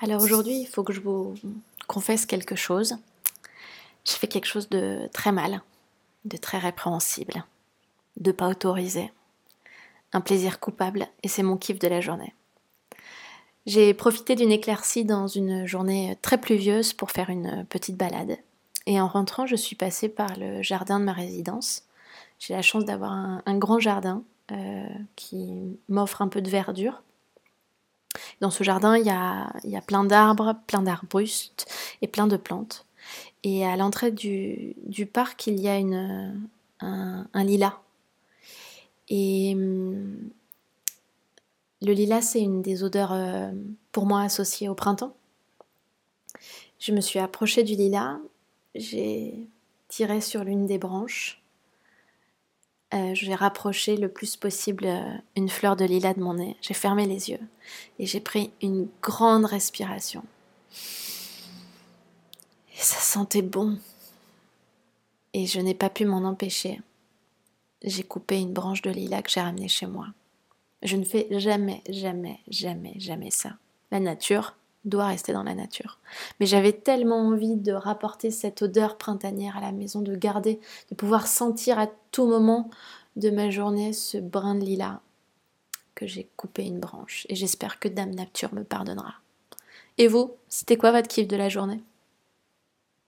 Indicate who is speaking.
Speaker 1: Alors aujourd'hui, il faut que je vous confesse quelque chose. J'ai fait quelque chose de très mal, de très répréhensible, de pas autorisé. Un plaisir coupable et c'est mon kiff de la journée. J'ai profité d'une éclaircie dans une journée très pluvieuse pour faire une petite balade. Et en rentrant, je suis passée par le jardin de ma résidence. J'ai la chance d'avoir un, grand jardin euh, qui m'offre un peu de verdure. Dans ce jardin, il y a, plein d'arbres, plein d'arbustes et plein de plantes. Et à l'entrée du, parc, il y a un, lilas. Et hum, le lilas, c'est une des odeurs euh, pour moi associées au printemps. Je me suis approchée du lilas, j'ai tiré sur l'une des branches euh, j'ai rapproché le plus possible euh, une fleur de lilas de mon nez. J'ai fermé les yeux et j'ai pris une grande respiration. Et ça sentait bon. Et je n'ai pas pu m'en empêcher. J'ai coupé une branche de lilas que j'ai ramenée chez moi. Je ne fais jamais, jamais, jamais, jamais ça. La nature, doit rester dans la nature. Mais j'avais tellement envie de rapporter cette odeur printanière à la maison, de garder, de pouvoir sentir à tout moment de ma journée ce brin de lilas que j'ai coupé une branche. Et j'espère que Dame Nature me pardonnera. Et vous, c'était quoi votre kiff de la journée?